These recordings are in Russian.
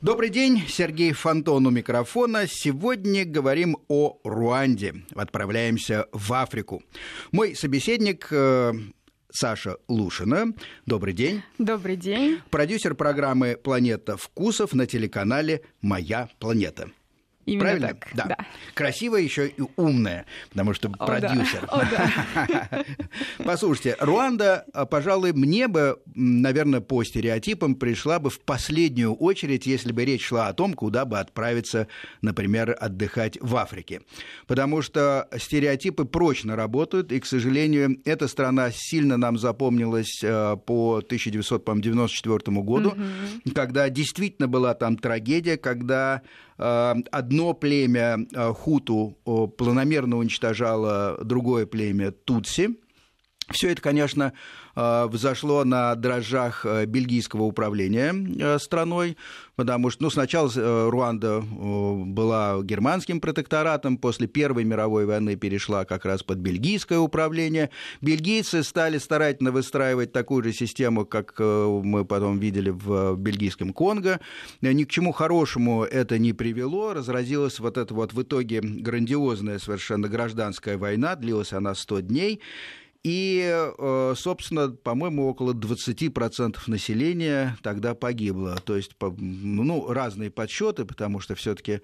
Добрый день, Сергей Фонтон у микрофона. Сегодня говорим о Руанде. Отправляемся в Африку. Мой собеседник э, Саша Лушина. Добрый день. Добрый день. Продюсер программы «Планета вкусов» на телеканале «Моя планета». Именно Правильно? так. Да. да. Красивая еще и умная, потому что О, продюсер. да. О, да. Послушайте, Руанда, а, пожалуй, мне бы, наверное, по стереотипам пришла бы в последнюю очередь, если бы речь шла о том, куда бы отправиться, например, отдыхать в Африке. Потому что стереотипы прочно работают, и, к сожалению, эта страна сильно нам запомнилась э, по 1994 году, когда действительно была там трагедия, когда э, одно племя э, хуту планомерно уничтожало другое племя тутси. Все это, конечно, взошло на дрожжах э, бельгийского управления э, страной, потому что ну, сначала э, Руанда э, была германским протекторатом, после Первой мировой войны перешла как раз под бельгийское управление. Бельгийцы стали старательно выстраивать такую же систему, как э, мы потом видели в бельгийском Конго. Э, Ни к чему хорошему это не привело. Разразилась вот эта вот в итоге грандиозная совершенно гражданская война, длилась она 100 дней. И, э, собственно, по-моему, около 20% населения тогда погибло. То есть, ну, разные подсчеты, потому что все-таки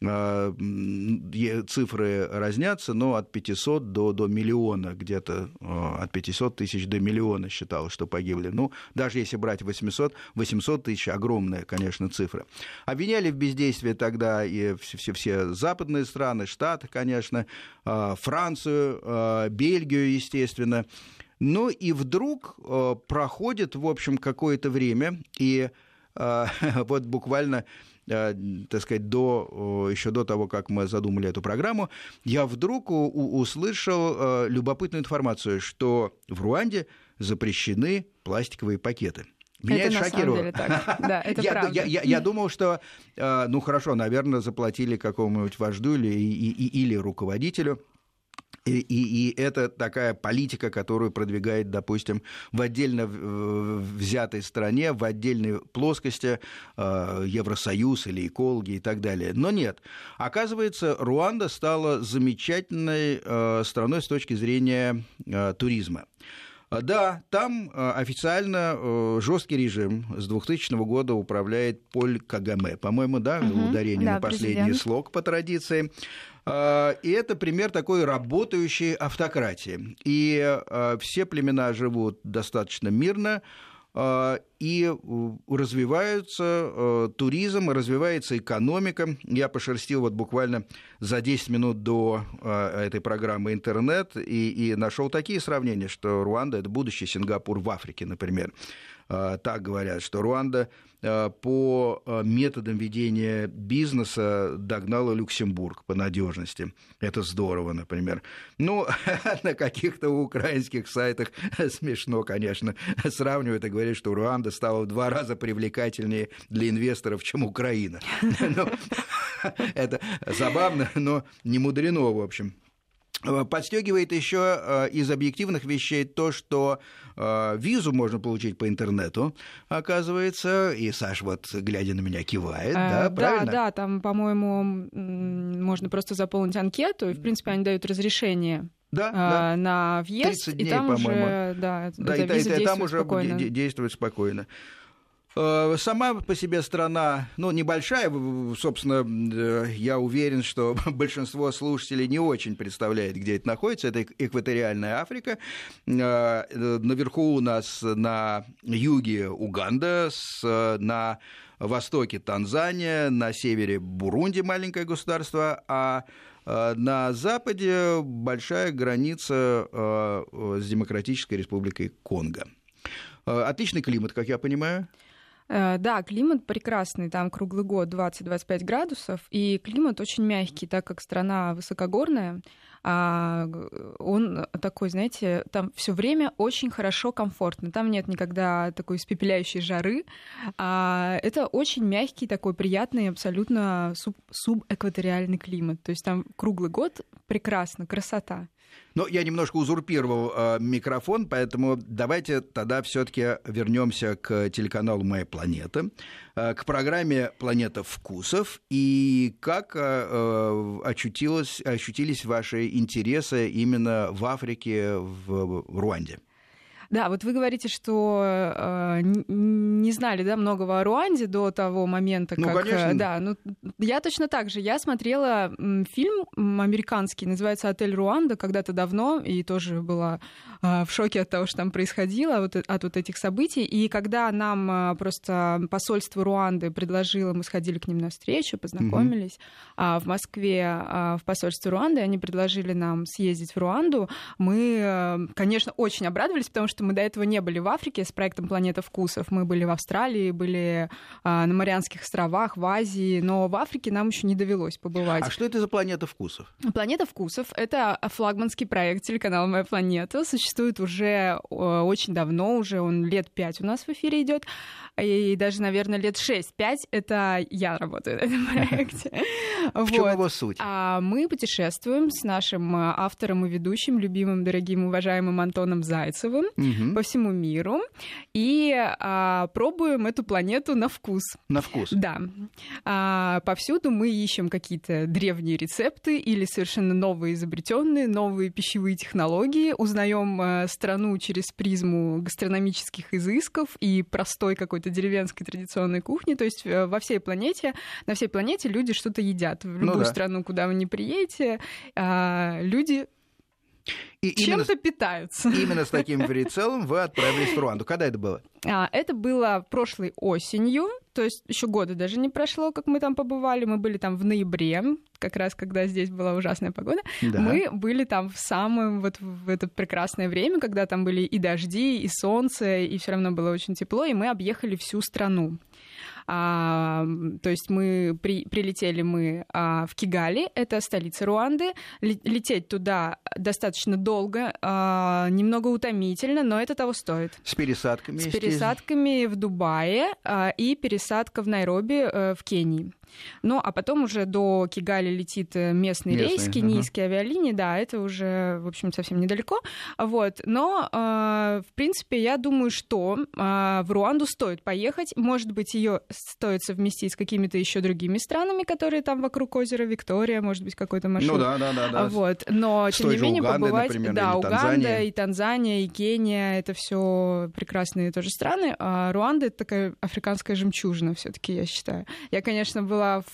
цифры разнятся, но от 500 до, до миллиона, где-то э, от 500 тысяч до миллиона считалось, что погибли. Ну, даже если брать 800, 800 тысяч, огромная, конечно, цифра. Обвиняли в бездействии тогда и все, все, все западные страны, Штаты, конечно, э, Францию, Бельгию, естественно. Ну и вдруг проходит, в общем, какое-то время, и вот буквально так сказать, до, э, еще до того, как мы задумали эту программу, я вдруг услышал э, любопытную информацию, что в Руанде запрещены пластиковые пакеты. Меня Это это, шокировало. деле так. Да, это я, правда. я- я- я думал, что, э, ну хорошо, наверное, заплатили какому-нибудь вождю или, и- и- или руководителю. И, и- и это такая политика, которую продвигает, допустим, в отдельно взятой стране, в отдельной плоскости э, Евросоюз или экологи и так далее. Но нет. Оказывается, Руанда стала замечательной э, страной с точки зрения э, туризма. Да, там э, официально э, жесткий режим с 2000 года управляет Поль Кагаме. По-моему, да, Мгм, ударение да, на последний президент. слог по традиции. А, И это пример такой работающей автократии. И э, все племена живут достаточно мирно, э, и развиваются э, туризм, развивается экономика. Я пошерстил вот буквально за 10 минут до этой программы интернет и, и нашел такие сравнения, что Руанда это будущий Сингапур в Африке, например. Так говорят, что Руанда по э, методам ведения бизнеса догнала Люксембург по надежности. Это здорово, например. Ну, на каких-то украинских сайтах смешно, конечно, сравнивают и говорят, что Руанда стала в два раза привлекательнее для инвесторов, чем Украина. Ну, Это забавно, но не мудрено, в общем. Подстегивает еще из объективных вещей то, что э, визу можно получить по интернету, оказывается. И Саш вот, глядя на меня, кивает, да, Э, правильно? Да, да, там, по-моему, можно просто заполнить анкету, и, в принципе, они дают разрешение Да, а, да. на въезд, 30 и дней, там уже, по-моему. да, Да, эта и, и и там уже спокойно. де- действует спокойно. Э, Сама по себе страна, ну, небольшая, собственно, э, я уверен, что большинство слушателей не очень представляет, где это находится. Это эк- экваториальная Африка. Э, Наверху у нас на юге Уганда, на востоке Танзания, на севере Бурунди, маленькое государство, а на западе большая граница с Демократической Республикой Конго. Отличный климат, как я понимаю. Э, Да, климат прекрасный, там круглый год 20-25 градусов, и климат очень мягкий, так как страна высокогорная, а он такой, знаете, там все время очень хорошо, комфортно, там нет никогда такой испепеляющей жары, а это очень мягкий такой приятный, абсолютно суб- субэкваториальный климат, то есть там круглый год прекрасно, красота. Но я немножко узурпировал э, микрофон, поэтому давайте тогда все-таки вернемся к телеканалу Моя планета, э, к программе Планета вкусов и как э, очутилось, ощутились ваши интересы именно в Африке, в, в Руанде. Да, вот вы говорите, что э, не знали, да, многого о Руанде до того момента, ну, как... Конечно. Да, ну, я точно так же. Я смотрела фильм американский, называется «Отель Руанда», когда-то давно, и тоже была э, в шоке от того, что там происходило, вот, от вот этих событий. И когда нам э, просто посольство Руанды предложило, мы сходили к ним на встречу, познакомились угу. в Москве э, в посольстве Руанды, они предложили нам съездить в Руанду. Мы, э, конечно, очень обрадовались, потому что что мы до этого не были в Африке с проектом «Планета вкусов». Мы были в Австралии, были а, на Марианских островах, в Азии, но в Африке нам еще не довелось побывать. А что это за «Планета вкусов»? «Планета вкусов» — это флагманский проект телеканала «Моя планета». Существует уже очень давно, уже он лет пять у нас в эфире идет и даже, наверное, лет 6-5 это я работаю на этом проекте. В чем его суть? А мы путешествуем с нашим э, автором и ведущим, любимым, дорогим, уважаемым Антоном Зайцевым по всему миру и а, пробуем эту планету на вкус. На вкус? Да. А, повсюду мы ищем какие-то древние рецепты или совершенно новые изобретенные, новые пищевые технологии, узнаем э, страну через призму гастрономических изысков и простой какой-то какой-то деревенской традиционной кухни. То есть э, во всей планете, на всей планете люди что-то едят. В ну любую ну, да. страну, куда вы не приедете, а, люди и чем-то питаются. Именно с таким прицелом вы отправились в Руанду. Когда это было? А, это было прошлой осенью, то есть еще года даже не прошло, как мы там побывали. Мы были там в ноябре, как раз когда здесь была ужасная погода. Да. Мы были там в самое вот в это прекрасное время, когда там были и дожди, и солнце, и все равно было очень тепло, и мы объехали всю страну. А, то есть мы при, прилетели мы а, в Кигали, это столица Руанды. Лететь туда достаточно долго, а, немного утомительно, но это того стоит. С пересадками? С пересадками в Дубае а, и пересадка в Найроби а, в Кении. Ну, а потом уже до Кигали летит э, местный, местный рейс, кенийские ага. авиалинии, да, это уже, в общем, совсем недалеко. Вот. Но, э, в принципе, я думаю, что э, в Руанду стоит поехать. Может быть, ее стоит совместить с какими-то еще другими странами, которые там вокруг озера Виктория, может быть, какой-то маршрут. Ну да, да, да. да. Вот. Но, тем не менее, Уганды, побывать... Например, да, Уганда, Танзания. и Танзания, и Кения, это все прекрасные тоже страны. А Руанда — это такая африканская жемчужина все таки я считаю. Я, конечно, была была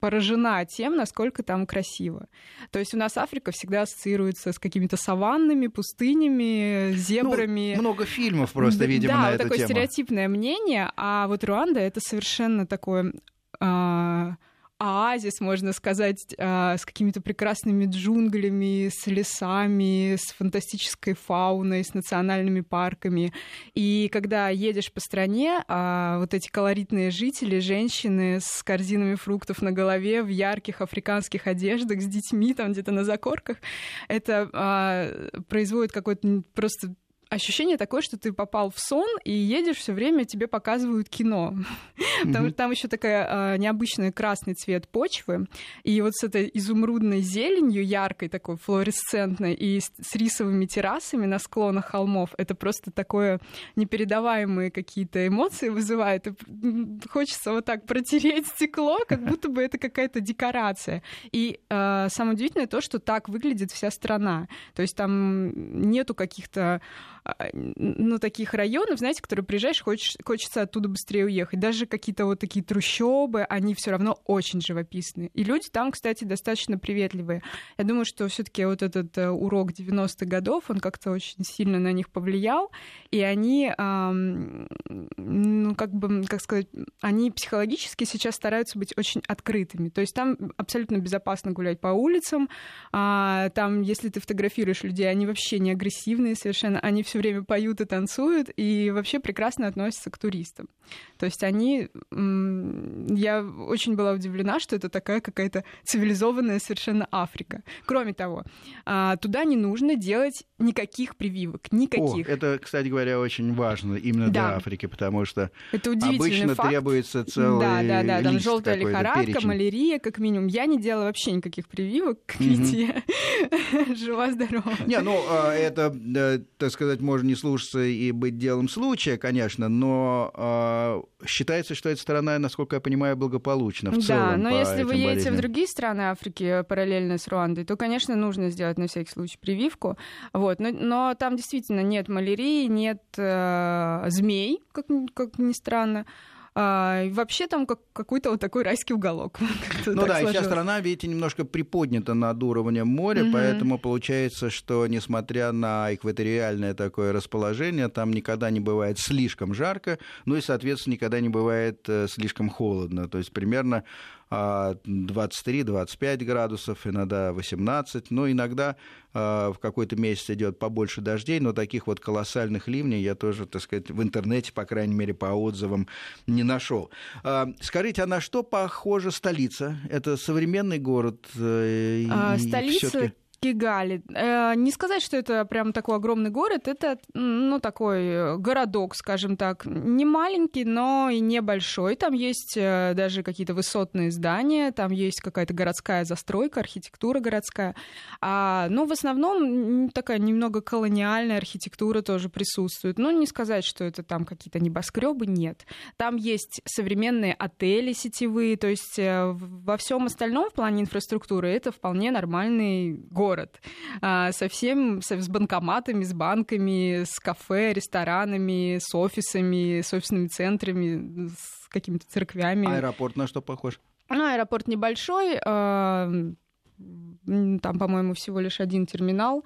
поражена тем, насколько там красиво. То есть у нас Африка всегда ассоциируется с какими-то саваннами, пустынями, зебрами. Ну, много фильмов просто, видимо, да, на вот эту такое тему. стереотипное мнение, а вот Руанда — это совершенно такое... А, оазис, можно сказать, а, с какими-то прекрасными джунглями, с лесами, с фантастической фауной, с национальными парками. И когда едешь по стране, а, вот эти колоритные жители, женщины с корзинами фруктов на голове, в ярких африканских одеждах, с детьми там где-то на закорках, это а, производит какой-то просто ощущение такое, что ты попал в сон и едешь все время, тебе показывают кино. Потому что там еще такая а, необычный красный цвет почвы. И вот с этой изумрудной зеленью, яркой такой, флуоресцентной, и с, рисовыми террасами на склонах холмов, это просто такое непередаваемые какие-то эмоции вызывает. И хочется вот так протереть стекло, как будто бы это какая-то декорация. И э, самое удивительное то, что так выглядит вся страна. То есть там нету каких-то а, ну, таких районов, знаете, которые приезжаешь, хочешь, хочется оттуда быстрее уехать. Даже какие-то вот такие трущобы, они все равно очень живописные. И люди там, кстати, достаточно приветливые. Я думаю, что все-таки вот этот э, урок 90-х годов, он как-то очень сильно на них повлиял, и они, ну, как бы, как сказать, они психологически сейчас стараются быть очень открытыми. То есть там абсолютно безопасно гулять по улицам, а, там, если ты фотографируешь людей, они вообще не агрессивные совершенно, они все время поют и танцуют, и вообще прекрасно относятся к туристам. То есть они... Я очень была удивлена, что это такая какая-то цивилизованная совершенно Африка. Кроме того, а, туда не нужно делать никаких прививок, никаких. О, это, кстати говоря, очень важно именно да. для Африки, потому что это обычно факт. требуется целый Да, да, да, там желтая лихорадка, перечень. малярия, как минимум. Я не делала вообще никаких прививок, как видите, жива-здорова. Не, ну, а, это, так сказать, можно не слушаться и быть делом случая, конечно, но а, считается, что эта страна, насколько я понимаю, благополучна в да, целом. Да, но если вы едете болезням. в другие страны Африки, параллельно с Руандой, то, конечно, нужно сделать на всякий случай прививку. Вот. Но, но там действительно нет малярии, нет э, змей, как, как ни странно. А, вообще там как, какой-то вот такой райский уголок. Ну да, и вся страна, видите, немножко приподнята над уровнем моря, угу. поэтому получается, что несмотря на экваториальное такое расположение, там никогда не бывает слишком жарко, ну и, соответственно, никогда не бывает э, слишком холодно. То есть примерно 23-25 а, градусов, иногда 18, но иногда а, в какой-то месяц идет побольше дождей, но таких вот колоссальных ливней я тоже, так сказать, в интернете, по крайней мере, по отзывам не нашел. А, скажите, а на что похожа столица? Это современный город? Э, а, столица Кигали. Э, не сказать, что это прям такой огромный город, это, ну, такой городок, скажем так, не маленький, но и небольшой. Там есть э, даже какие-то высотные здания, там есть какая-то городская застройка, архитектура городская. А, но в основном такая немного колониальная архитектура тоже присутствует. Ну, не сказать, что это там какие-то небоскребы, нет. Там есть современные отели сетевые, то есть э, во всем остальном в плане инфраструктуры это вполне нормальный город город. А, со всем, с банкоматами, с банками, с кафе, ресторанами, с офисами, с офисными центрами, с какими-то церквями. Аэропорт на что похож? Ну, аэропорт небольшой, а, там, по-моему, всего лишь один терминал.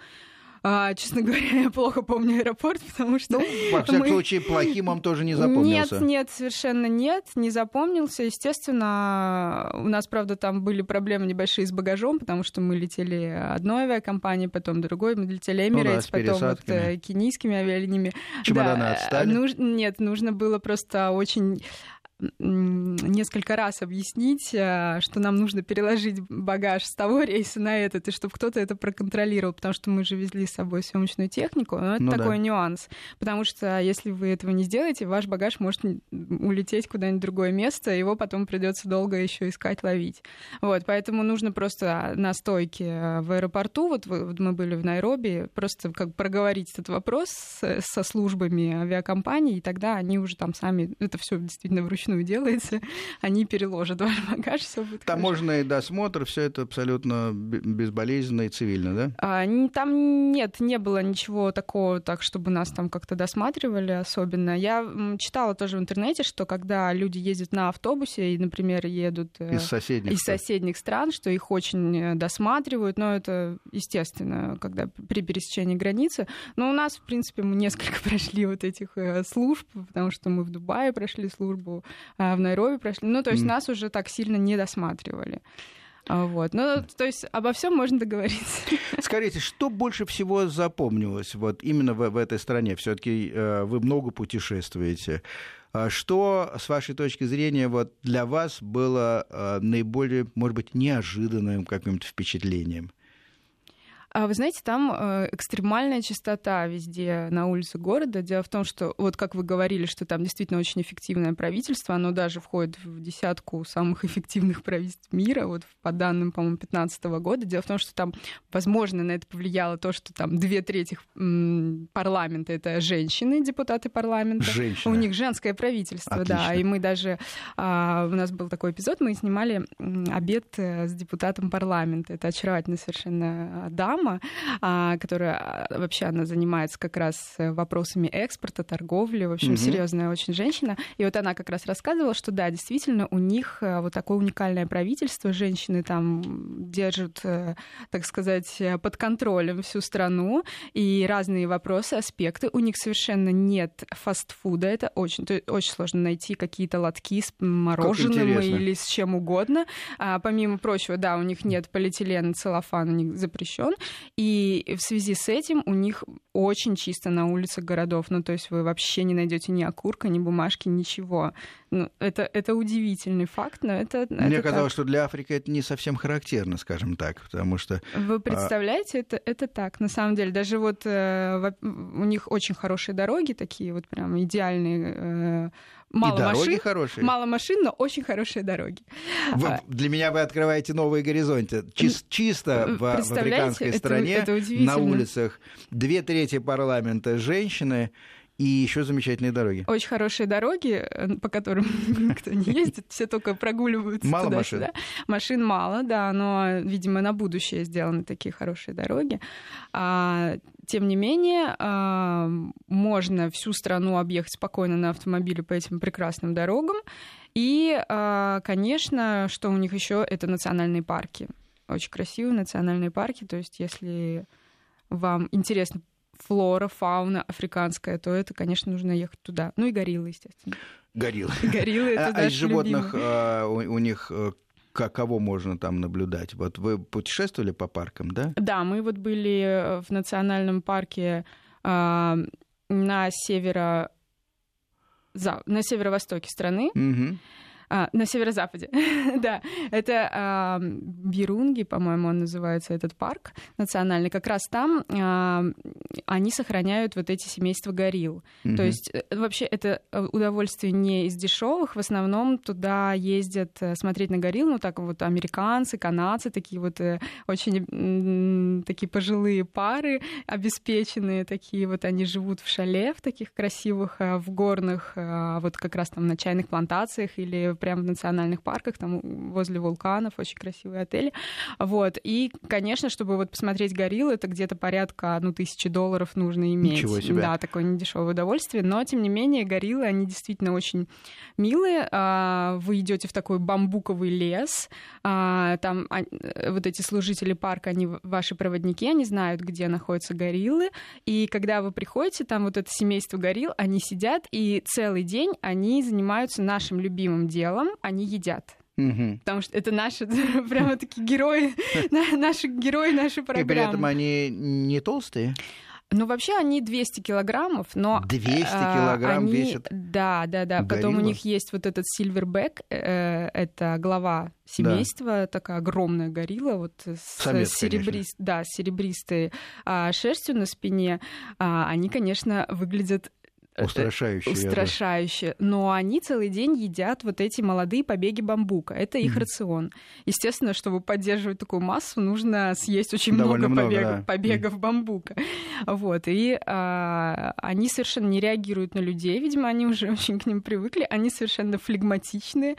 А, честно говоря, я плохо помню аэропорт, потому что... Ну, во всяком мы... случае, плохим вам тоже не запомнился. Нет, нет, совершенно нет, не запомнился. Естественно, у нас, правда, там были проблемы небольшие с багажом, потому что мы летели одной авиакомпанией, потом другой, мы летели Emirates, ну, да, потом вот, э, кенийскими авиалиниями. Чемоданы да, отстали? Нуж... Нет, нужно было просто очень несколько раз объяснить, э, что нам нужно переложить багаж с того рейса на этот, и чтобы кто-то это проконтролировал, потому что мы же везли с собой съемочную технику. Но это ну, такой да. нюанс. Потому что если вы этого не сделаете, ваш багаж может улететь куда-нибудь в другое место, его потом придется долго еще искать, ловить. Вот, поэтому нужно просто на стойке э, в аэропорту, вот, вот мы были в Найроби, просто как проговорить этот вопрос со службами авиакомпании, и тогда они уже там сами это все действительно вручную вручную делается, они переложат ваш багаж, все будет Таможенный хорошо. досмотр, все это абсолютно безболезненно и цивильно, да? А, там нет, не было ничего такого, так, чтобы нас там как-то досматривали особенно. Я читала тоже в интернете, что когда люди ездят на автобусе и, например, едут э, из соседних, из соседних стран, что их очень э, досматривают, но это естественно, когда при пересечении границы. Но у нас, в принципе, мы несколько прошли вот этих э, служб, потому что мы в Дубае прошли службу, в Найроби прошли. Ну, то есть mm. нас уже так сильно не досматривали. А, вот. Ну, то есть обо всем можно договориться. Скажите, что больше всего запомнилось вот именно в, в этой стране? Все-таки э, вы много путешествуете. А что, с вашей точки зрения, вот для вас было э, наиболее, может быть, неожиданным каким-то впечатлением? А вы знаете, там э, экстремальная чистота везде на улице города. Дело в том, что, вот как вы говорили, что там действительно очень эффективное правительство, оно даже входит в десятку самых эффективных правительств мира, вот по данным, по-моему, 2015 года. Дело в том, что там, возможно, на это повлияло то, что там две трети парламента — это женщины, депутаты парламента. Женщины. У них женское правительство, Отлично. да. И мы даже... А, у нас был такой эпизод, мы снимали обед э, с депутатом парламента. Это очаровательно совершенно дама, дама, а, которая а, вообще она занимается как раз вопросами экспорта, торговли, в общем, угу. серьезная очень женщина. И вот она как раз рассказывала, что да, действительно, у них э, вот такое уникальное правительство, женщины там держат, э, так сказать, под контролем всю страну, и разные вопросы, аспекты. У них совершенно нет фастфуда, это очень, очень сложно найти какие-то лотки с мороженым или с чем угодно. А, помимо прочего, да, у них нет полиэтилена, целлофан, у них запрещен. И в связи с этим у них очень чисто на улицах городов. Ну, то есть вы вообще не найдете ни окурка, ни бумажки, ничего. Ну, это, это удивительный факт, но это Мне это казалось, так. что для Африки это не совсем характерно, скажем так, потому что... Вы представляете, а... это, это так, на самом деле. Даже вот э, у них очень хорошие дороги такие, вот прям идеальные. Э, мало и дороги машин, хорошие. Мало машин, но очень хорошие дороги. Вы, А, для меня вы открываете новые горизонты. Чис, чисто в, в африканской это, стране это на улицах две трети парламента женщины и еще замечательные дороги. Очень хорошие дороги, э, по которым никто не ездит, все только прогуливаются Мало туда-сюда. Машин? машин мало, да, но, видимо, на будущее сделаны такие хорошие дороги. А, тем не менее, а, можно всю страну объехать спокойно на автомобиле по этим прекрасным дорогам. И, а, конечно, что у них еще это национальные парки. Очень красивые национальные парки. То есть, если вам интересно флора, фауна африканская, то это, конечно, нужно ехать туда. Ну и гориллы, естественно. Гориллы. Гориллы это А из животных а, у, них э, кого можно там наблюдать? Вот вы путешествовали по паркам, да? Да, мы вот были в национальном парке а, на северо за, на северо-востоке страны, Угу. А, на северо-западе, да, это а, Бирунги, по-моему, он называется этот парк национальный. Как раз там а, они сохраняют вот эти семейства горилл. Мгм. То есть э, вообще это э, удовольствие не из дешевых. В основном туда ездят э, смотреть на горилл, ну так вот американцы, канадцы, такие вот очень такие пожилые пары, обеспеченные такие вот. Они живут в шале в таких красивых, в горных, вот как раз там на чайных плантациях или прямо в национальных парках, там возле вулканов, очень красивые отели. Вот. И, конечно, чтобы вот посмотреть горилл, это где-то порядка, ну, тысячи долларов нужно иметь. Ничего себе. Да, такое недешевое удовольствие. Но, тем не менее, гориллы, они действительно очень милые. А, Вы идете в такой бамбуковый лес. а, Там а, вот эти служители парка, они ваши проводники, они знают, где находятся гориллы. И когда вы приходите, там вот это семейство горилл, они сидят, и целый день они занимаются нашим любимым делом, они едят. Мгм. Потому что это наши прямо такие герои, на- наши герои нашей И при этом программы. они не толстые? Ну, вообще они 200 килограммов, но... 200 а, килограмм они- весят Да, да, да. Потом у горилла? них есть вот этот сильвербэк, э, это глава семейства, такая огромная горилла, вот с Самец, серебрис- да, с серебристой а, шерстью на спине. А, они, конечно, выглядят устрашающие. я бы- устрашающе. Но они целый день едят вот эти молодые побеги бамбука. Это их Мгм. рацион. Естественно, чтобы поддерживать такую массу, нужно съесть очень Довольно много, много, побегов, да. побегов бамбука. Вот. И а, они совершенно не реагируют на людей. Видимо, они уже очень к ним привыкли. Они совершенно флегматичные.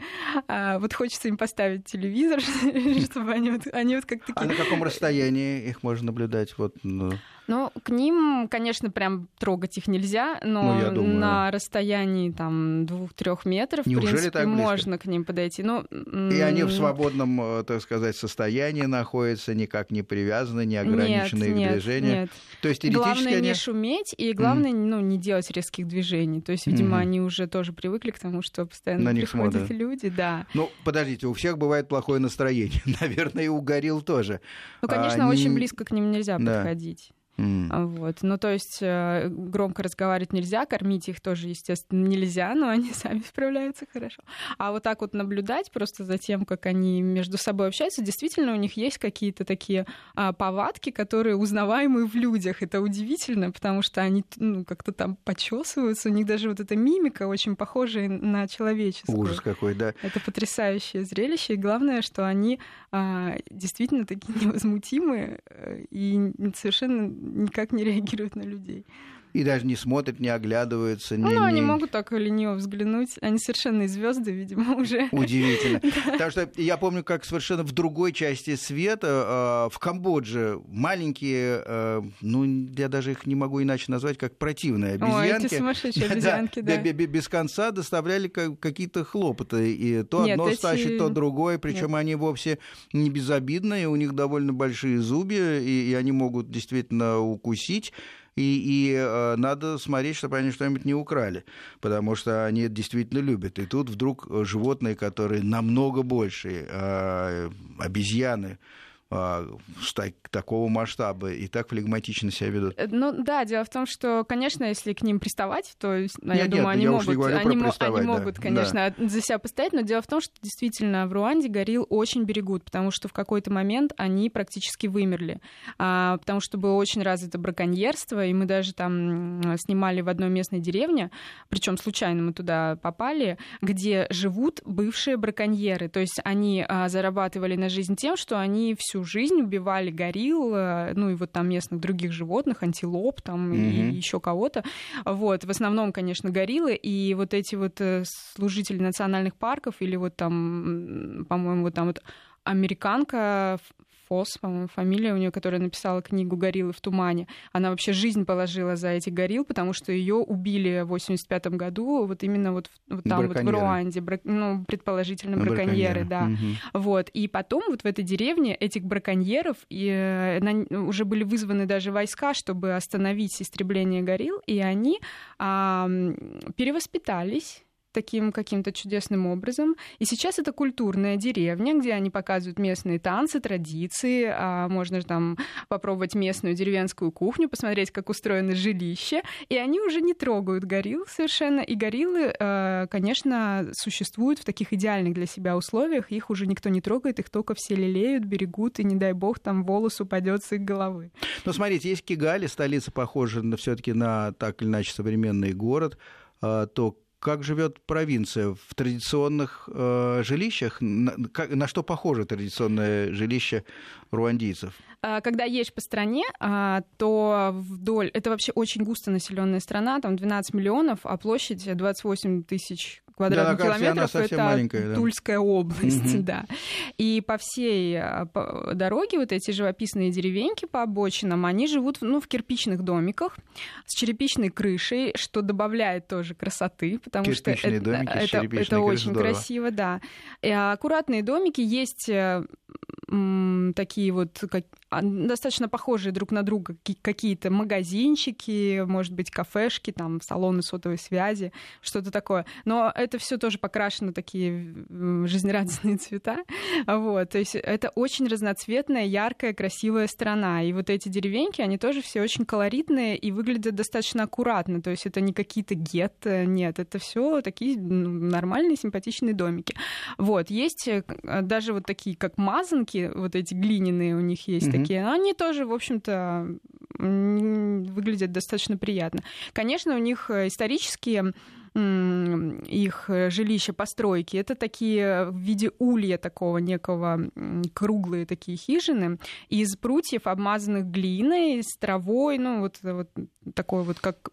А, вот хочется им поставить телевизор, чтобы они вот, они вот как А такие... на каком расстоянии их можно наблюдать? Вот, ну, Ну, к ним, конечно, прям трогать их нельзя, но Ну, думаю. на расстоянии там двух-трех метров, Неужели в принципе, так близко? можно к ним подойти. Ну, и они в свободном, э, так сказать, состоянии находятся, никак не привязаны, не ограничены нет, их нет, движения. Нет. То есть Главное они... не шуметь и главное ну, не делать резких движений. То есть, видимо, Мгм. они уже тоже привыкли к тому, что постоянно На них приходят смотрят. люди, да. Ну, подождите, у всех бывает плохое настроение. Наверное, и у горилл тоже. Ну, конечно, А, очень близко к ним нельзя Да. подходить. А, Вот. Ну, то есть э, громко разговаривать нельзя, кормить их тоже, естественно, нельзя, но они сами справляются хорошо. А вот так вот наблюдать просто за тем, как они между собой общаются, действительно, у них есть какие-то такие а, повадки, которые узнаваемые в людях. Это удивительно, потому что они ну, как-то там почесываются, у них даже вот эта мимика очень похожая на человеческую. Ужас какой, да. Это потрясающее зрелище, и главное, что они действительно такие невозмутимые э, и совершенно никак не реагируют на людей. И даже не смотрят, не оглядываются. Ну, не- они не- могут так лениво взглянуть. Они совершенно звезды, видимо, уже. Удивительно. Потому что я помню, как совершенно в другой части света, э, в Камбодже, маленькие, э, ну, я даже их не могу иначе назвать, как противные Ой, эти обезьянки. сумасшедшие обезьянки, да. бе- бе- без конца доставляли ка- какие-то хлопоты. И то одно стащит, то другое. Причем они вовсе не безобидные, у них довольно большие зубья, и они могут действительно укусить. И, и, э, надо смотреть, чтобы они что-нибудь не украли, потому что они это действительно любят. И тут вдруг э, животные, которые намного больше, э, обезьяны, а, такого масштаба и так флегматично себя ведут. Э, ну да, дело в том, что, конечно, если к ним приставать, то нет, я думаю, нет, они, я могут, они, они да. могут, конечно, да. за себя постоять, но дело в том, что действительно в Руанде горилл очень берегут, потому что в какой-то момент они практически вымерли, а, потому что было очень развито браконьерство, и мы даже там снимали в одной местной деревне, причем случайно мы туда попали, где живут бывшие браконьеры, то есть они а, зарабатывали на жизнь тем, что они всю всю жизнь убивали горилл, ну и вот там местных других животных, антилоп там mm-hmm. и еще кого-то. Вот, в основном, конечно, гориллы, и вот эти вот э, служители национальных парков или вот там, по-моему, вот там вот американка Фос, по-моему, фамилия у нее, которая написала книгу «Гориллы в тумане». Она вообще жизнь положила за эти горилл, потому что ее убили в 85 году вот именно вот, вот там вот в Руанде, брак... ну, предположительно браконьеры, браконьеры. да. Угу. Вот. И потом вот в этой деревне этих браконьеров и, э, на... уже были вызваны даже войска, чтобы остановить истребление горилл, и они а, перевоспитались таким каким-то чудесным образом. И сейчас это культурная деревня, где они показывают местные танцы, традиции. А можно же там попробовать местную деревенскую кухню, посмотреть, как устроено жилище. И они уже не трогают горилл совершенно. И гориллы, э, конечно, существуют в таких идеальных для себя условиях. Их уже никто не трогает, их только все лелеют, берегут, и не дай бог там волос упадет с их головы. Ну, смотрите, есть Кигали, столица похожа все-таки на так или иначе современный город, э, то как живет провинция в традиционных э, жилищах? На, как, на что похоже традиционное жилище руандийцев? А, когда едешь по стране, а, то вдоль... Это вообще очень густо населенная страна, там 12 миллионов, а площадь 28 тысяч квадратных да, километров. это да. Тульская область, угу. да. И по всей по дороге вот эти живописные деревеньки по обочинам, они живут ну, в кирпичных домиках с черепичной крышей, что добавляет тоже красоты, потому что это, это, это очень здорово. красиво, да. И аккуратные домики есть э, такие вот как, а, достаточно похожие друг на друга какие-то магазинчики, может быть, кафешки, там, салоны сотовой связи, что-то такое. Но это все тоже покрашено такие жизнерадостные цвета. Вот. То есть это очень разноцветная, яркая, красивая страна. И вот эти деревеньки, они тоже все очень колоритные и выглядят достаточно аккуратно. То есть это не какие-то гетто, нет, это все такие нормальные, симпатичные домики. Вот. Есть э, даже вот такие, как мазанки, вот эти глиняные у них есть mm-hmm. такие. Они тоже, в общем-то, выглядят достаточно приятно. Конечно, у них э, исторические их э, жилища, постройки, это такие в виде улья такого некого круглые такие хижины из прутьев, обмазанных глиной, с травой, ну вот, вот такой вот как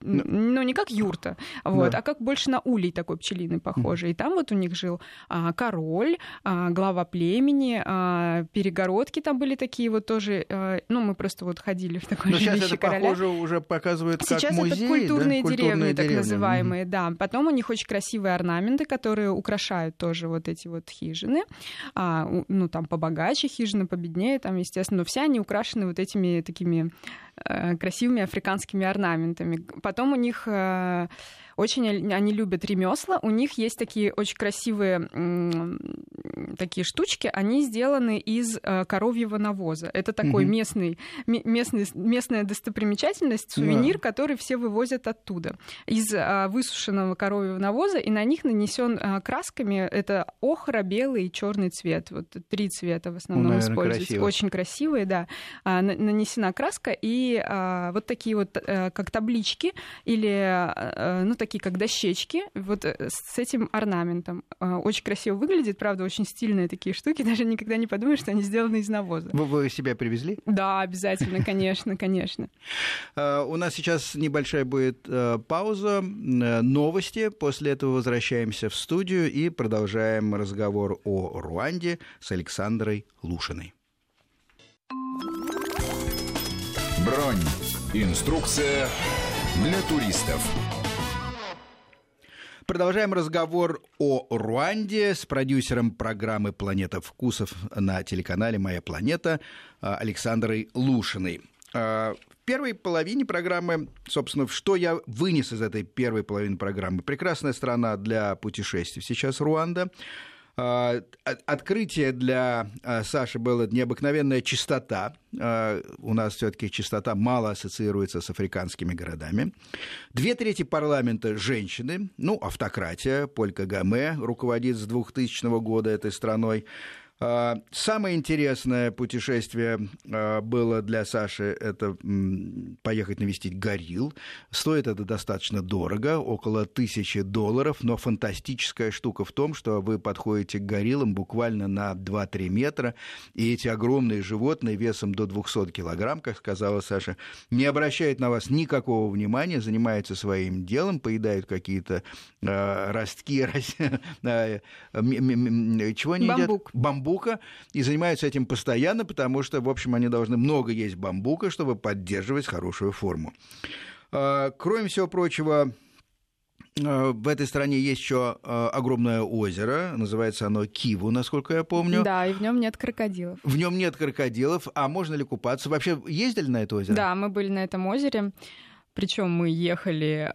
ну, ну, не как юрта, вот, да. а как больше на улей такой пчелиный похожий. И там вот у них жил а, король, а, глава племени, а, перегородки там были такие вот тоже. А, ну, мы просто вот ходили в такое Но жилище сейчас это, короля. похоже, уже показывает как сейчас музей, это культурные да? деревни, культурные так деревни. называемые, mm-hmm. да. Потом у них очень красивые орнаменты, которые украшают тоже вот эти вот хижины. А, ну, там побогаче хижины, победнее, там, естественно, но все они украшены вот этими такими красивыми африканскими орнаментами. Потом у них э, очень они любят ремесла. У них есть такие очень красивые такие штучки. Они сделаны из э, коровьего навоза. Это такой угу. местный, местный, местная достопримечательность, сувенир, да. который все вывозят оттуда. Из э, высушенного коровьего навоза, и на них нанесен э, красками это охра, белый и черный цвет. Вот три цвета в основном ну, используются. Красиво. Очень красивые, да. А, нанесена краска, и а, вот такие вот как таблички или ну, такие такие, как дощечки, вот э, с этим орнаментом. А, очень красиво выглядит, правда, очень стильные такие штуки, даже никогда не подумаешь, что они сделаны из навоза. Вы, вы себя привезли? Да, обязательно, конечно, конечно. А, у нас сейчас небольшая будет э, пауза, э, новости, после этого возвращаемся в студию и продолжаем разговор о Руанде с Александрой Лушиной. Бронь. Инструкция для туристов. Продолжаем разговор о Руанде с продюсером программы «Планета вкусов» на телеканале «Моя планета» Александрой Лушиной. А, в первой половине программы, собственно, что я вынес из этой первой половины программы? Прекрасная страна для путешествий сейчас Руанда. А, открытие для а, Саши было необыкновенная чистота. А, у нас все-таки чистота мало ассоциируется с африканскими городами. Две трети парламента женщины, ну, автократия, Поль Кагаме руководит с 2000 года этой страной. А, самое интересное путешествие а, было для Саши это поехать навестить горилл. Стоит это достаточно дорого, около тысячи долларов, но фантастическая штука в том, что вы подходите к гориллам буквально на 2-3 метра, и эти огромные животные весом до 200 килограмм, как сказала Саша, не обращают на вас никакого внимания, занимаются своим делом, поедают какие-то э, ростки, чего они едят? Бамбук бамбука и занимаются этим постоянно, потому что, в общем, они должны много есть бамбука, чтобы поддерживать хорошую форму. А, кроме всего прочего, а, в этой стране есть еще а, огромное озеро, называется оно Киву, насколько я помню. Да, и в нем нет крокодилов. В нем нет крокодилов, а можно ли купаться? Вообще ездили на это озеро? Да, мы были на этом озере. Причем мы ехали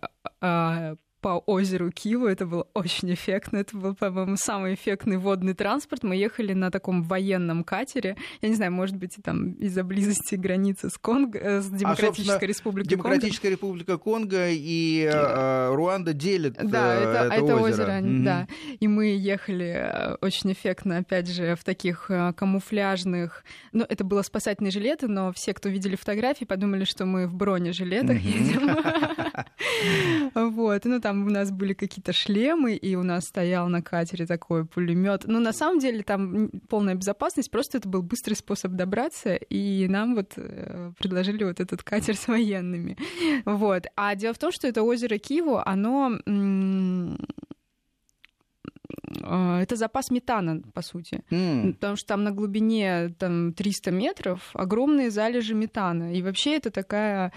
по озеру Киву. Это было очень эффектно. Это был, по-моему, самый эффектный водный транспорт. Мы ехали на таком военном катере. Я не знаю, может быть, там из-за близости границы с, Конго, э, с Демократической а, Республикой Демократическая Конго. Республика Конго и э, Руанда делят да, э, это, это, это озеро. озеро mm-hmm. да. И мы ехали э, очень эффектно, опять же, в таких камуфляжных... Ну, это было спасательные жилеты, но все, кто видели фотографии, подумали, что мы в бронежилетах едем. Вот. Ну, там там у нас были какие-то шлемы, и у нас стоял на катере такой пулемет. Но на самом деле там полная безопасность, просто это был быстрый способ добраться, и нам вот э, предложили вот этот катер с военными. Вот. А дело в том, что это озеро Киеву, оно э, это запас метана, по сути. Mm. Потому что там на глубине там, 300 метров огромные залежи метана. И вообще это такая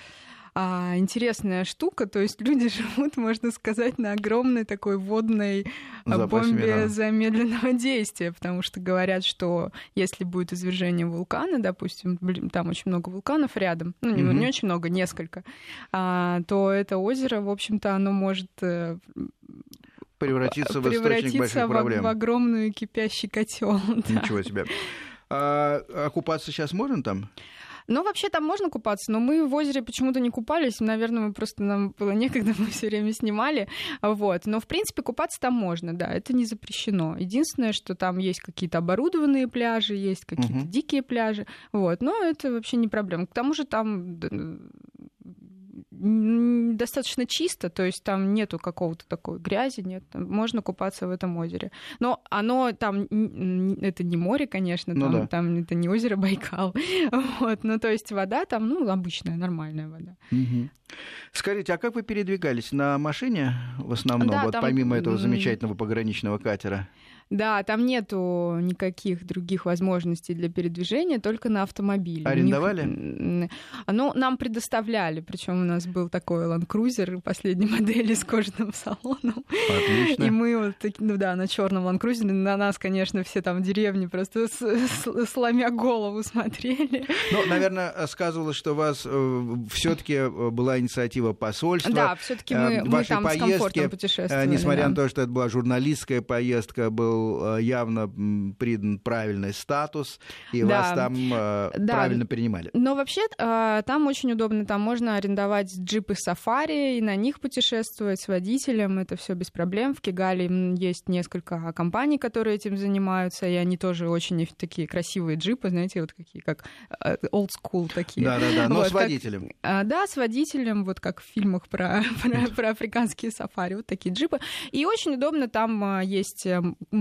а, интересная штука. То есть люди живут, можно сказать, на огромной такой водной а, Запасе бомбе мира. замедленного действия, потому что говорят, что если будет извержение вулкана, допустим, блин, там очень много вулканов рядом, ну не, mm-hmm. не очень много, несколько, а, то это озеро, в общем-то, оно может э, превратиться в источник больших в, проблем. в огромную кипящий котел. Ничего себе. А, а купаться сейчас можно там? Ну, вообще там можно купаться, но мы в озере почему-то не купались. Наверное, мы просто нам было некогда, мы все время снимали. Вот. Но, в принципе, купаться там можно, да, это не запрещено. Единственное, что там есть какие-то оборудованные пляжи, есть какие-то угу. дикие пляжи. Вот. Но это вообще не проблема. К тому же там достаточно чисто, то есть там нету какого-то такой грязи, нет, можно купаться в этом озере. Но оно там, это не море, конечно, ну, там, да. там это не озеро Байкал, вот, ну то есть вода там, ну, обычная, нормальная вода. Угу. Скажите, а как вы передвигались? На машине в основном, да, вот там... помимо этого замечательного пограничного катера? Да, там нету никаких других возможностей для передвижения, только на автомобиле. Арендовали? Них... Ну, нам предоставляли, причем у нас был такой Land Cruiser последней модели с кожаным салоном. Отлично. И мы вот, ну да, на черном Land Cruiser, на нас, конечно, все там в деревне просто сломя голову смотрели. Ну, наверное, сказывалось, что у вас э, все-таки э, была инициатива посольства. Да, все-таки мы, э, мы там поездки, с комфортом путешествовали. Несмотря да. на то, что это была журналистская поездка, был был э, явно придан правильный статус, и да. вас там э, да. правильно принимали. Но вообще э, там очень удобно, там можно арендовать джипы сафари и на них путешествовать с водителем, это все без проблем. В Кигале есть несколько компаний, которые этим занимаются, и они тоже очень такие красивые джипы, знаете, вот какие, как old school такие. Да-да-да, но вот, с водителем. Как, да, с водителем, вот как в фильмах про, про, про африканские сафари, вот такие джипы. И очень удобно, там есть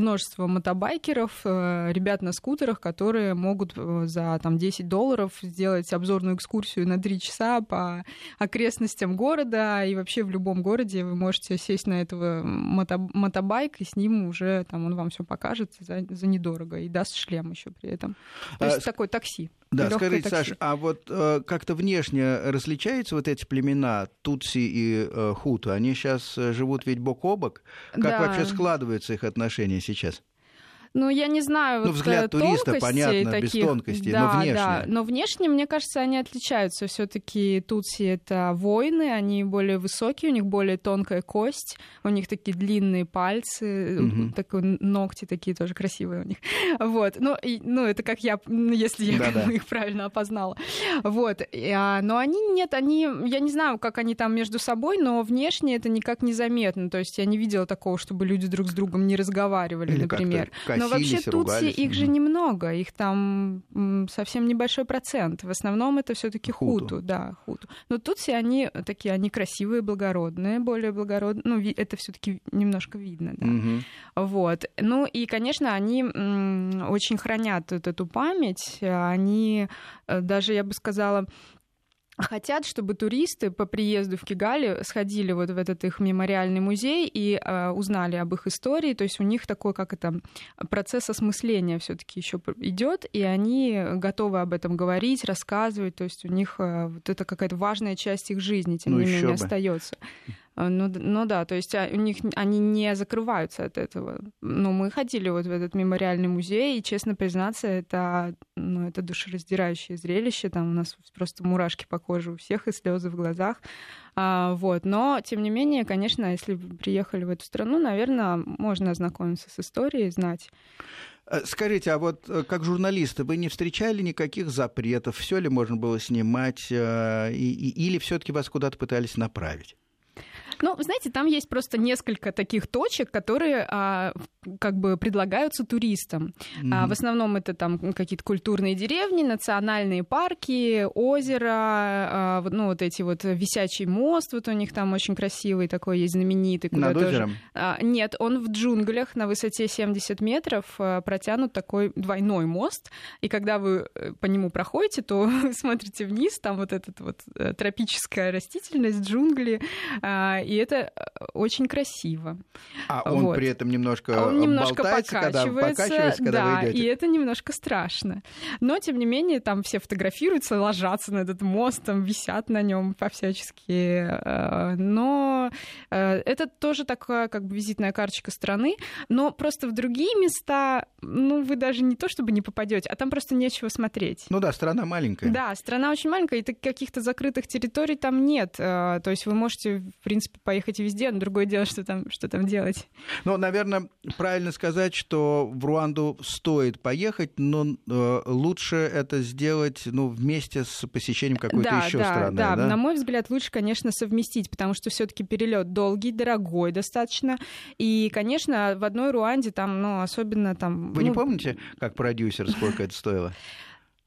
множество мотобайкеров, э, ребят на скутерах, которые могут э, за там, 10 долларов сделать обзорную экскурсию на 3 часа по окрестностям города, и вообще в любом городе вы можете сесть на этого мото мотобайк, и с ним уже там он вам все покажет за, за недорого, и даст шлем еще при этом. То есть а, такой такси. Да, скажите, такси. Саш, а вот э, как-то внешне различаются вот эти племена Тутси и э, Хуту? Они сейчас живут ведь бок о бок. Как да. вообще складываются их отношения сейчас? teachers. Ну, я не знаю, ну, вот взгляд туриста, понятно, таких, без тонкостей, да, но внешне. Да, но внешне, мне кажется, они отличаются. все таки тутси — это воины, они более высокие, у них более тонкая кость, у них такие длинные пальцы, угу. такие ногти такие тоже красивые у них. Вот, ну, и, ну это как я, ну, если я да -да. их правильно опознала. Вот, а, но они нет, они, я не знаю, как они там между собой, но внешне это никак не заметно. То есть я не видела такого, чтобы люди друг с другом не разговаривали, Или например. Но вообще тутси их же немного, их там совсем небольшой процент. В основном это все-таки хуту. хуту, да, хуту. Но тутси они такие, они красивые, благородные, более благородные. Ну, это все-таки немножко видно, да. Угу. Вот. Ну и, конечно, они очень хранят вот эту память. Они э, даже, я бы сказала, хотят, чтобы туристы по приезду в Кигали сходили вот в этот их мемориальный музей и э, узнали об их истории. То есть у них такой, как это, процесс осмысления все-таки еще идет, и они готовы об этом говорить, рассказывать. То есть у них э, вот это какая-то важная часть их жизни, тем ну, не менее, остается. А, ну, ну да, то есть а, у них они не закрываются от этого. Но мы ходили вот в этот мемориальный музей, и, честно признаться, это, ну, это душераздирающее зрелище. Там у нас просто мурашки по коже у всех и слезы в глазах. А, вот. Но, тем не менее, конечно, если вы приехали в эту страну, наверное, можно ознакомиться с историей, знать. Э, скажите, а вот э, как журналисты, вы не встречали никаких запретов? Все ли можно было снимать? Э, и, и, или все-таки вас куда-то пытались направить? Ну, знаете, там есть просто несколько таких точек, которые а, как бы предлагаются туристам. Mm-hmm. А, в основном это там какие-то культурные деревни, национальные парки, озеро, а, ну вот эти вот висячий мост, вот у них там очень красивый такой есть знаменитый. Над тоже... озером? А, нет, он в джунглях на высоте 70 метров а, протянут такой двойной мост, и когда вы э, по нему проходите, то смотрите вниз, там вот эта вот э, тропическая растительность, джунгли, а, и это э, очень красиво. А он вот. при этом немножко а он немножко покачивается, когда, покачивается, когда да, вы идете. и это немножко страшно. Но, тем не менее, там все фотографируются, ложатся на этот мост, там висят на нем по-всячески. Э, но э, это тоже такая как бы визитная карточка страны, но просто в другие места, ну, вы даже не то чтобы не попадете, а там просто нечего смотреть. Ну да, страна маленькая. Да, страна очень маленькая, и каких-то закрытых территорий там нет. То есть вы можете, в принципе, поехать везде, но другое дело, что там, что там делать. Ну, наверное, правильно сказать, что в Руанду стоит поехать, но э, лучше это сделать ну, вместе с посещением какой-то да, еще да, страны. Да, да, на мой взгляд, лучше, конечно, совместить, потому что все-таки перелет долгий, дорогой достаточно. И, конечно, в одной Руанде там, ну, особенно там. Вы ну... не помните, как продюсер, сколько это стоило?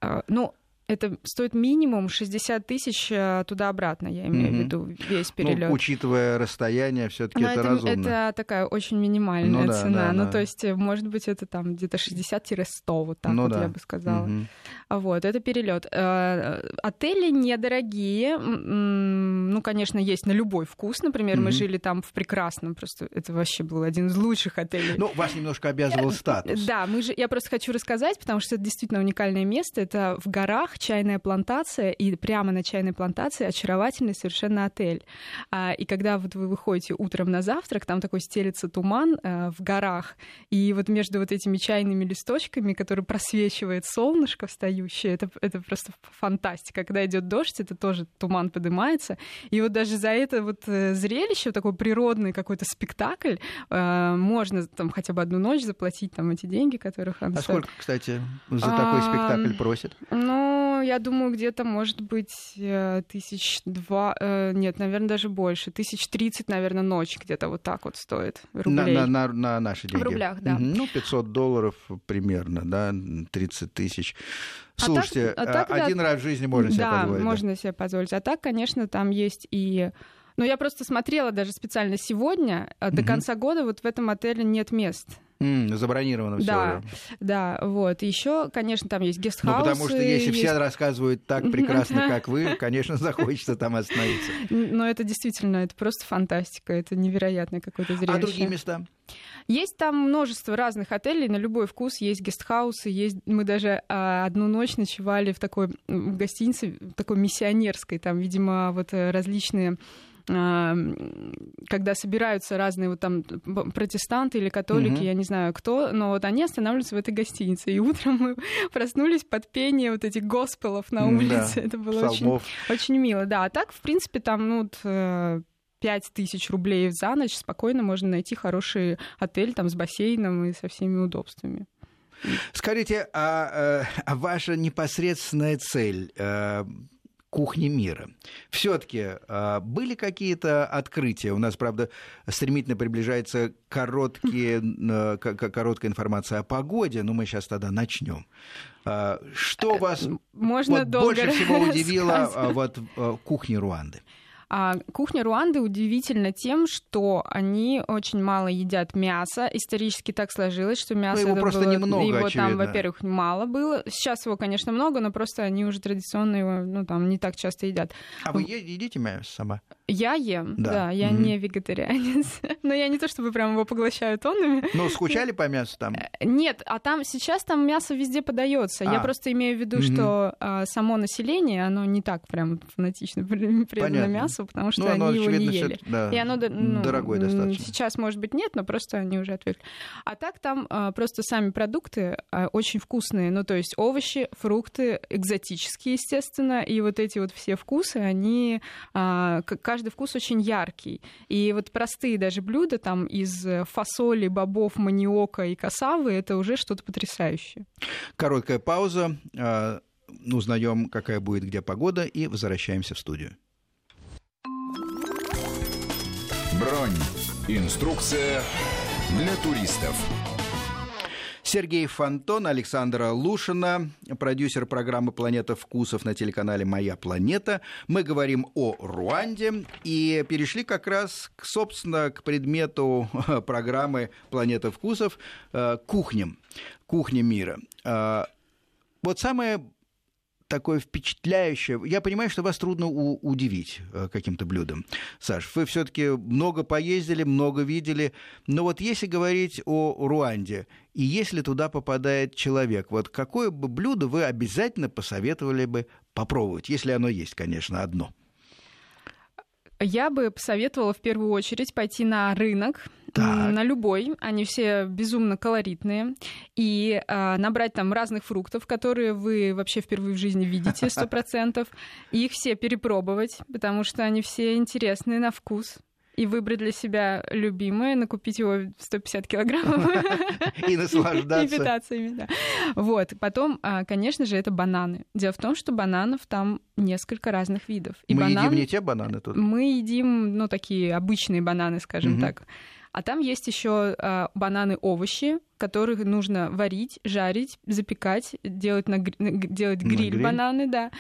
А, ну, это стоит минимум 60 тысяч э, туда-обратно, я имею mm-hmm. в виду весь перелет. Ну, учитывая расстояние, все-таки это, это разумно. Это такая очень минимальная ну, да, цена. Да, ну, да. то есть, э, может быть, это там где-то 60-100, вот так ну, вот да. я бы сказала. Mm-hmm. Вот, это перелет. Э, отели недорогие. Ну, конечно, есть на любой вкус. Например, mm-hmm. мы жили там в прекрасном, просто это вообще был один из лучших отелей. Ну, вас немножко обязывал статус. Да, мы же, я просто хочу рассказать, потому что это действительно уникальное место. Это в горах, чайная плантация, и прямо на чайной плантации очаровательный совершенно отель. А, и когда вот вы выходите утром на завтрак, там такой стелится туман а, в горах, и вот между вот этими чайными листочками, которые просвечивает солнышко встающее, это, это просто фантастика. Когда идет дождь, это тоже туман поднимается. И вот даже за это вот э, зрелище, такой природный какой-то спектакль, а, можно там хотя бы одну ночь заплатить там эти деньги, которых он А сколько, кстати, за такой спектакль просит? Ну, я думаю, где-то, может быть, э, тысяч два, э, нет, наверное, даже больше, тысяч тридцать, наверное, ночь где-то вот так вот стоит рублей. На, на, на, на наши деньги? В рублях, да. Ну, 500 долларов примерно, да, 30 тысяч. Слушайте, а так, а так, один да, раз в жизни можно себе да, позволить. можно себе позволить. А так, конечно, там есть и... Но я просто смотрела даже специально сегодня, угу. до конца года вот в этом отеле нет мест. Mm, забронировано все. Да, да, вот. Еще, конечно, там есть гестхаусы. Ну, потому что если есть... все рассказывают так прекрасно, как вы, конечно, захочется там остановиться. Но это действительно, это просто фантастика, это невероятное какое-то зрелище. А другие места? Есть там множество разных отелей на любой вкус. Есть гестхаусы, есть... Мы даже а, одну ночь ночевали в такой в гостинице, такой миссионерской. Там, видимо, вот э, различные когда собираются разные вот там протестанты или католики, угу. я не знаю кто, но вот они останавливаются в этой гостинице. И утром мы проснулись под пение вот этих госпелов на улице. Да. Это было очень, очень мило. Да, а так, в принципе, там, ну, вот, э, пять тысяч рублей за ночь спокойно можно найти хороший отель там с бассейном и со всеми удобствами. Скажите, а, э, а ваша непосредственная цель э, кухни мира. Все-таки э, были какие-то открытия? У нас, правда, стремительно приближается короткие, короткая информация о погоде, но мы сейчас тогда начнем. Что вас Можно вот, больше всего удивило вот, в кухне Руанды? А кухня Руанды удивительна тем, что они очень мало едят мяса. Исторически так сложилось, что мясо ну, его просто было... немного, его очевидно. там, во-первых, мало было. Сейчас его, конечно, много, но просто они уже традиционно его, ну там не так часто едят. А вы едите мясо сама? Я ем, да, да я mm-hmm. не вегетарианец. но я не то чтобы прям его поглощаю тоннами. Ну, скучали по мясу там? Э, нет, а там сейчас там мясо везде подается. А. Я просто имею в виду, mm-hmm. что а, само население, оно не так прям фанатично предано мясу мясо, потому что ну, они его не ели. Да, и оно ну, дорогое достаточно. Сейчас, может быть, нет, но просто они уже отвыкли. А так там а, просто сами продукты а, очень вкусные. Ну, то есть овощи, фрукты, экзотические, естественно, и вот эти вот все вкусы, они... А, каждый вкус очень яркий. И вот простые даже блюда там из фасоли, бобов, маниока и касавы, это уже что-то потрясающее. Короткая пауза. А, узнаем, какая будет где погода, и возвращаемся в студию. Бронь. Инструкция для туристов. Сергей Фонтон, Александра Лушина, продюсер программы «Планета вкусов» на телеканале «Моя планета». Мы говорим о Руанде и перешли как раз, собственно, к предмету программы «Планета вкусов» э, – кухням, кухне мира. Э, вот самое такое впечатляющее. Я понимаю, что вас трудно у- удивить э, каким-то блюдом. Саш, вы все-таки много поездили, много видели. Но вот если говорить о Руанде, и если туда попадает человек, вот какое бы блюдо вы обязательно посоветовали бы попробовать, если оно есть, конечно, одно? Я бы посоветовала в первую очередь пойти на рынок, так. на любой, они все безумно колоритные, и э, набрать там разных фруктов, которые вы вообще впервые в жизни видите, сто процентов, и их все перепробовать, потому что они все интересные на вкус и выбрать для себя любимое, накупить его 150 килограммов. И наслаждаться. И питаться ими, да. Вот. Потом, а, конечно же, это бананы. Дело в том, что бананов там несколько разных видов. И Мы едим не те бананы тут? Мы едим, ну, такие обычные бананы, скажем так. А там есть еще а, бананы-овощи, которых нужно варить, жарить, запекать, делать, на, делать гриль, гриль бананы, да.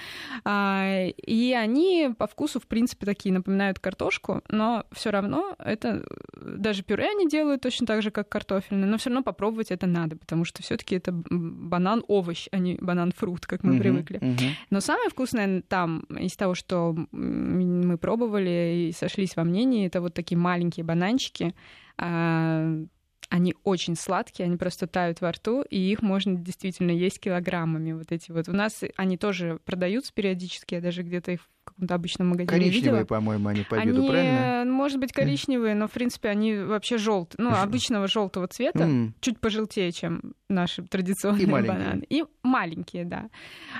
А, и они по вкусу, в принципе, такие напоминают картошку, но все равно это даже пюре они делают точно так же, как картофельное, но все равно попробовать это надо, потому что все-таки это банан-овощ, а не банан-фрукт, как мы uh-huh, привыкли. Uh-huh. Но самое вкусное там из того, что мы пробовали и сошлись во мнении, это вот такие маленькие бананчики а, они очень сладкие, они просто тают во рту, и их можно действительно есть килограммами. Вот эти вот. У нас они тоже продаются периодически, я даже где-то их каком-то обычном магазине коричневые, по-моему, они по виду, они, правильно? Может быть, коричневые, но, в принципе, они вообще желтые, ну, обычного желтого цвета, mm. чуть пожелтее, чем наши традиционные и бананы. И маленькие, да.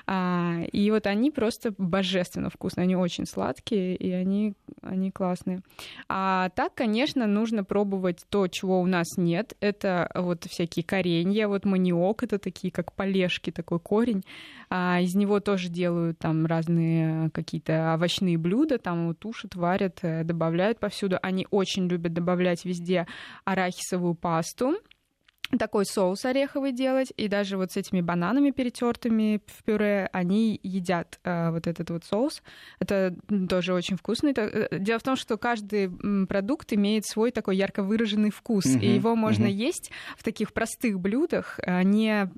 А, и вот они просто божественно вкусные, они очень сладкие, и они, они классные. А так, конечно, нужно пробовать то, чего у нас нет. Это вот всякие коренья, вот маниок, это такие, как полежки, такой корень. А, из него тоже делают там разные какие-то овощные блюда, там вот тушат, варят, э, добавляют повсюду. Они очень любят добавлять везде арахисовую пасту такой соус ореховый делать, и даже вот с этими бананами перетертыми в пюре они едят э, вот этот вот соус. Это тоже очень вкусно. Э, дело в том, что каждый продукт имеет свой такой ярко выраженный вкус, uh-huh, и его можно uh-huh. есть в таких простых блюдах, э, не,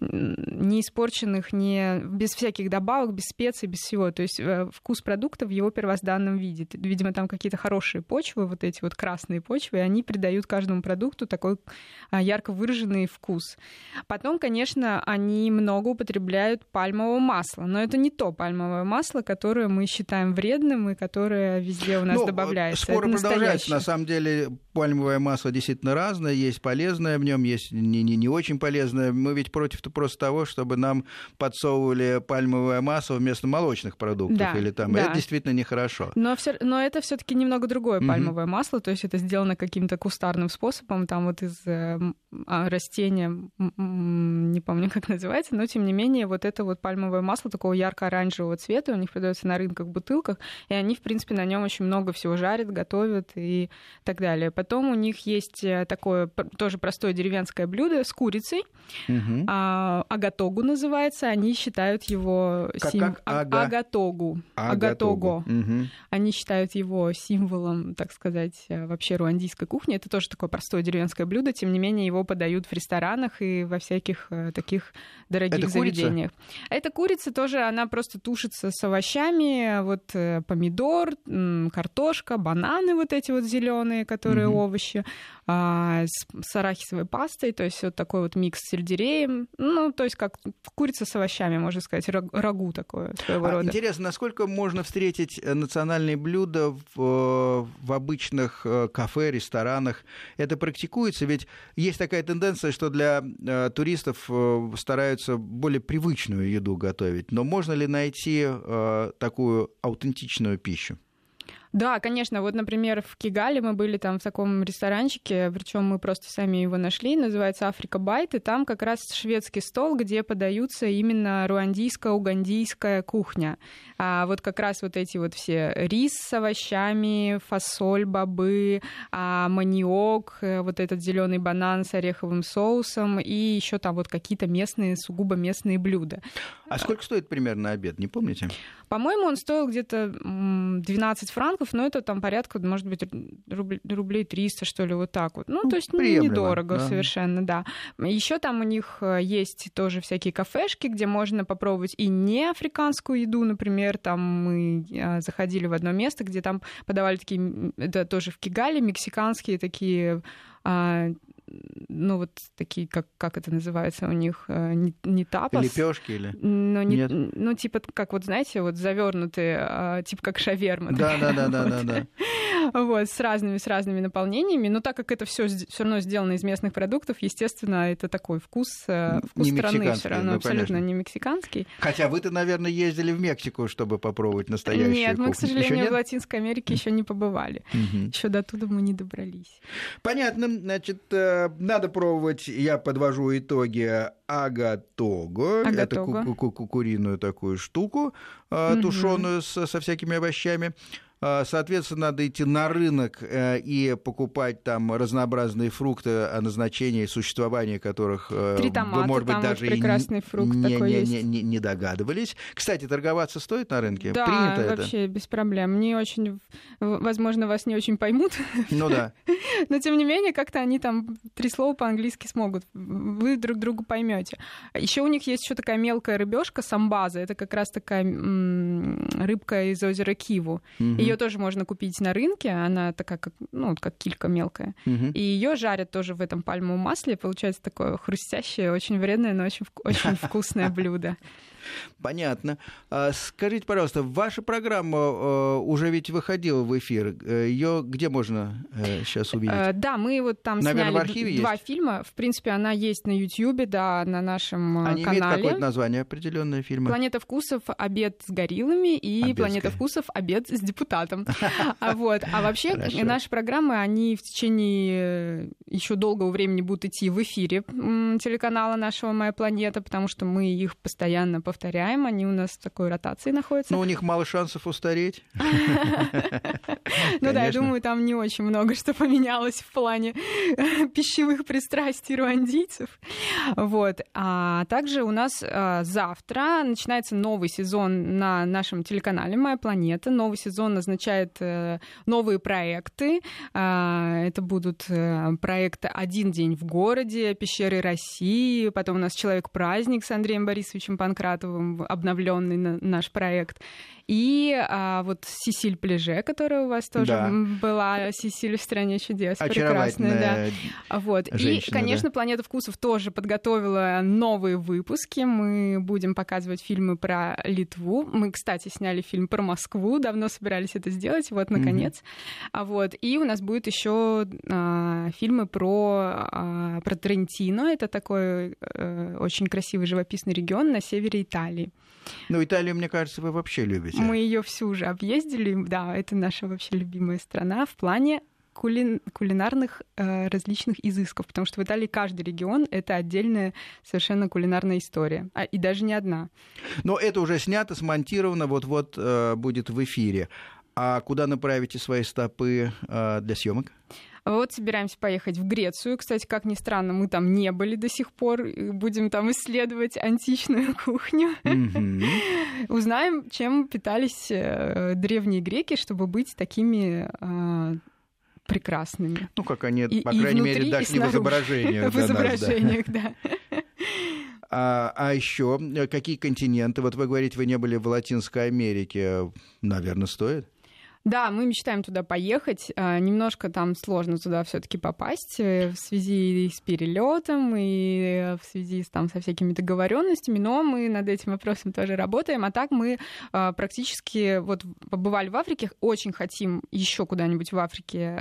не испорченных, не без всяких добавок, без специй, без всего. То есть э, вкус продукта в его первозданном виде. Видимо, там какие-то хорошие почвы, вот эти вот красные почвы, и они придают каждому продукту такой ярко выраженный вкус. Потом, конечно, они много употребляют пальмового масла, но это не то пальмовое масло, которое мы считаем вредным и которое везде у нас ну, добавляется. Споры продолжаются. На самом деле пальмовое масло действительно разное, есть полезное в нем, есть не, не, не очень полезное. Мы ведь против просто того, чтобы нам подсовывали пальмовое масло вместо молочных продуктов да, или там. Да. Это действительно нехорошо. Но, все, но это все-таки немного другое пальмовое mm-hmm. масло, то есть это сделано каким-то кустарным способом, там вот из э, а, растения, не помню, как называется, но тем не менее вот это вот пальмовое масло такого ярко-оранжевого цвета, у них продается на рынках в бутылках, и они, в принципе, на нем очень много всего жарят, готовят и так далее. Потом у них есть э, такое тоже простое деревенское блюдо с курицей, угу. а, агатогу называется, они считают его... Как, сим... как? Ага. Агатогу. Агатого. Угу. Они считают его символом, так сказать, э, вообще руандийской кухни. Это тоже такое простое деревенское блюдо, тем не менее его подают в ресторанах и во всяких э, таких дорогих Это заведениях. Курица? Это курица тоже, она просто тушится с овощами, вот э, помидор, картошка, бананы вот эти вот зеленые, которые угу. овощи, а, с, с арахисовой пастой, то есть вот такой вот микс с сельдереем, ну, то есть как курица с овощами, можно сказать, рагу такое своего а, рода. Интересно, насколько можно встретить э, национальные блюда в, э, в обычных э, кафе, ресторанах? Это практикуется? Ведь есть такая тенденция, что для туристов стараются более привычную еду готовить, но можно ли найти такую аутентичную пищу? Да, конечно. Вот, например, в Кигале мы были там в таком ресторанчике, причем мы просто сами его нашли, называется Африка Байт, и там как раз шведский стол, где подаются именно руандийская, угандийская кухня. А вот как раз вот эти вот все рис с овощами, фасоль, бобы, а, маниок, э, вот этот зеленый банан с ореховым соусом и еще там вот какие-то местные, сугубо местные блюда. А сколько стоит примерно обед, не помните? По-моему, он стоил где-то 12 франков, но это там порядка, может быть, рублей 300, что ли, вот так вот. Ну, то есть Приемлемо, недорого да. совершенно, да. Еще там у них э, есть тоже всякие кафешки, где можно попробовать и не африканскую еду, например, там мы а, заходили в одно место, где там подавали такие, это тоже в Кигале, мексиканские такие а, ну вот такие, как, как это называется у них, э, не, не тапас. Лепешки или? Но не, Нет. Ну, типа, как вот, знаете, вот завернутые, а, типа как шаверма. Да, да, да, да, да, да. Вот, с разными, с разными наполнениями. Но так как это все все равно сделано из местных продуктов, естественно, это такой вкус, э, вкус не страны все равно ну, абсолютно конечно. не мексиканский. Хотя вы-то, наверное, ездили в Мексику, чтобы попробовать настоящую Нет, кухню. мы, к сожалению, в Латинской Америке еще не побывали. Еще до туда мы не добрались. Понятно. Значит, э, надо пробовать, я подвожу итоги агатого. Это ку- ку- ку- куриную такую штуку, угу. тушеную со, со всякими овощами. А, соответственно, надо идти на рынок э, и покупать там разнообразные фрукты, о назначении существования которых э, Три томата, вы, может быть, даже прекрасный и фрукт не, такой не, есть. Не, не, не догадывались. Кстати, торговаться стоит на рынке? Да, Принято вообще это? без проблем. Не очень, возможно, вас не очень поймут. Ну да. Но тем не менее, как-то они там три слова по-английски смогут. Вы друг друга поймете. Еще у них есть еще такая мелкая рыбешка самбаза. Это как раз такая рыбка из озера Киву. Ее ее тоже можно купить на рынке, она такая, как, ну, как килька мелкая. Угу. И ее жарят тоже в этом пальмовом масле, получается такое хрустящее, очень вредное, но очень, очень вкусное блюдо. Понятно. А скажите, пожалуйста, ваша программа э, уже ведь выходила в эфир. Э, Ее где можно сейчас э, увидеть? Да, мы вот там Наверное, сняли в архиве два есть? фильма. В принципе, она есть на YouTube, да, на нашем Они канале. Они какое-то название определенное фильма? «Планета вкусов. Обед с гориллами» и Обед «Планета вкусов. Обед с депутатом». А вот. А вообще наши программы, они в течение еще долгого времени будут идти в эфире телеканала нашего «Моя планета», потому что мы их постоянно повторяем, они у нас в такой ротации находятся. Но у них мало шансов устареть. Ну да, я думаю, там не очень много что поменялось в плане пищевых пристрастий руандийцев. Вот. А также у нас а, завтра начинается новый сезон на нашем телеканале «Моя планета». Новый сезон означает э, новые проекты. А, это будут э, проекты «Один день в городе», «Пещеры России», потом у нас «Человек-праздник» с Андреем Борисовичем Панкратовым, Ахматовым, обновленный наш проект. И а, вот Сисиль Плеже, которая у вас тоже да. была, Сисиль в стране чудес. прекрасная, да. Вот. И, конечно, да. «Планета вкусов» тоже подготовила новые выпуски. Мы будем показывать фильмы про Литву. Мы, кстати, сняли фильм про Москву, давно собирались это сделать, вот, наконец. Mm-hmm. А вот. И у нас будет еще а, фильмы про, а, про Трентино. Это такой а, очень красивый живописный регион на севере Италии. Ну, Италию, мне кажется, вы вообще любите. Мы ее всю уже объездили. Да, это наша вообще любимая страна в плане кулин, кулинарных э, различных изысков, потому что в Италии каждый регион — это отдельная совершенно кулинарная история, а, и даже не одна. Но это уже снято, смонтировано, вот-вот э, будет в эфире. А куда направите свои стопы э, для съемок? Вот собираемся поехать в Грецию. Кстати, как ни странно, мы там не были до сих пор. Будем там исследовать античную кухню. Узнаем, чем питались э, древние греки, чтобы быть такими э, прекрасными. Ну, как они, и, по крайней мере, дошли в изображениях. В изображениях, да. А, а еще э, какие континенты? Вот вы говорите, вы не были в Латинской Америке. Наверное, стоит? Да, мы мечтаем туда поехать. А, немножко там сложно туда все-таки попасть э, в связи с перелетом и в связи с, там, со всякими договоренностями, но мы над этим вопросом тоже работаем. А так мы а, практически вот побывали в Африке, очень хотим еще куда-нибудь в Африке,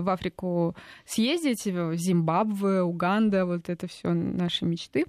в Африку съездить, в Зимбабве, Уганда, вот это все наши мечты.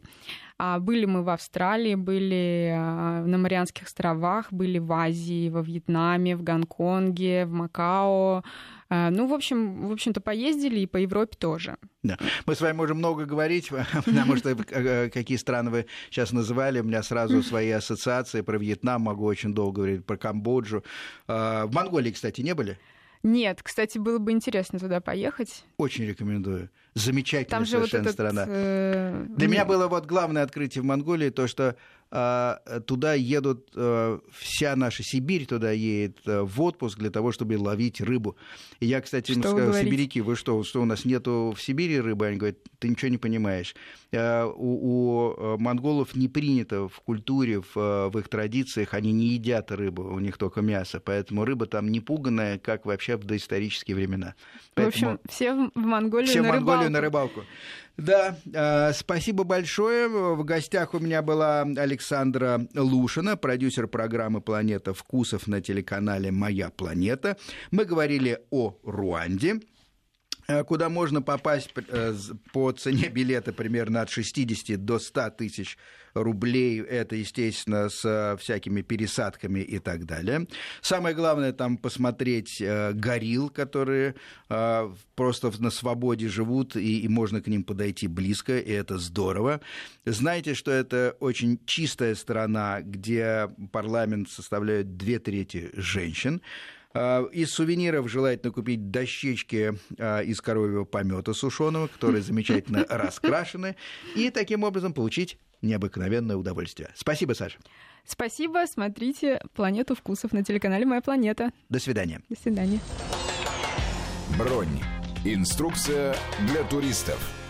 А, были мы в Австралии, были а, на Марианских островах, были в Азии, во Вьетнаме, в Гонконге, в Макао. А, ну, в общем, в общем-то, поездили и по Европе тоже. Да. Мы с вами можем много говорить, потому что э, какие страны вы сейчас называли, у меня сразу свои ассоциации про Вьетнам, могу очень долго говорить, про Камбоджу. В Монголии, кстати, не были? Нет, кстати, было бы интересно туда поехать. Очень рекомендую. Замечательная Там совершенно вот этот, страна. Э... Для меня было вот главное открытие в Монголии то, что туда едут, а, вся наша Сибирь туда едет а, в отпуск для того, чтобы ловить рыбу. И я, кстати, им сказал, сибиряки, вы что, что у нас нету в Сибири рыбы? Они говорят, ты ничего не понимаешь. У, у монголов не принято в культуре, в, в их традициях, они не едят рыбу, у них только мясо, поэтому рыба там не пуганная, как вообще в доисторические времена. Поэтому... В общем, все в Монголию все на в Монголию рыбалку. на рыбалку. Да, э, спасибо большое. В гостях у меня была Александра Лушина, продюсер программы «Планета вкусов» на телеканале «Моя планета». Мы говорили о Руанде. Э, куда можно попасть э, по цене билета примерно от 60 до 100 тысяч рублей. Это, естественно, с э, всякими пересадками и так далее. Самое главное там посмотреть горилл, которые просто на свободе живут, и, можно к ним подойти близко, и это здорово. Знаете, что это очень чистая страна, где парламент составляет две трети женщин. А, из сувениров желательно купить дощечки а, из коровьего помета сушеного, которые замечательно раскрашены, и таким образом получить необыкновенное удовольствие. Спасибо, Саша. Спасибо. Смотрите «Планету вкусов» на телеканале «Моя планета». До свидания. До свидания. Бронь. Инструкция для туристов.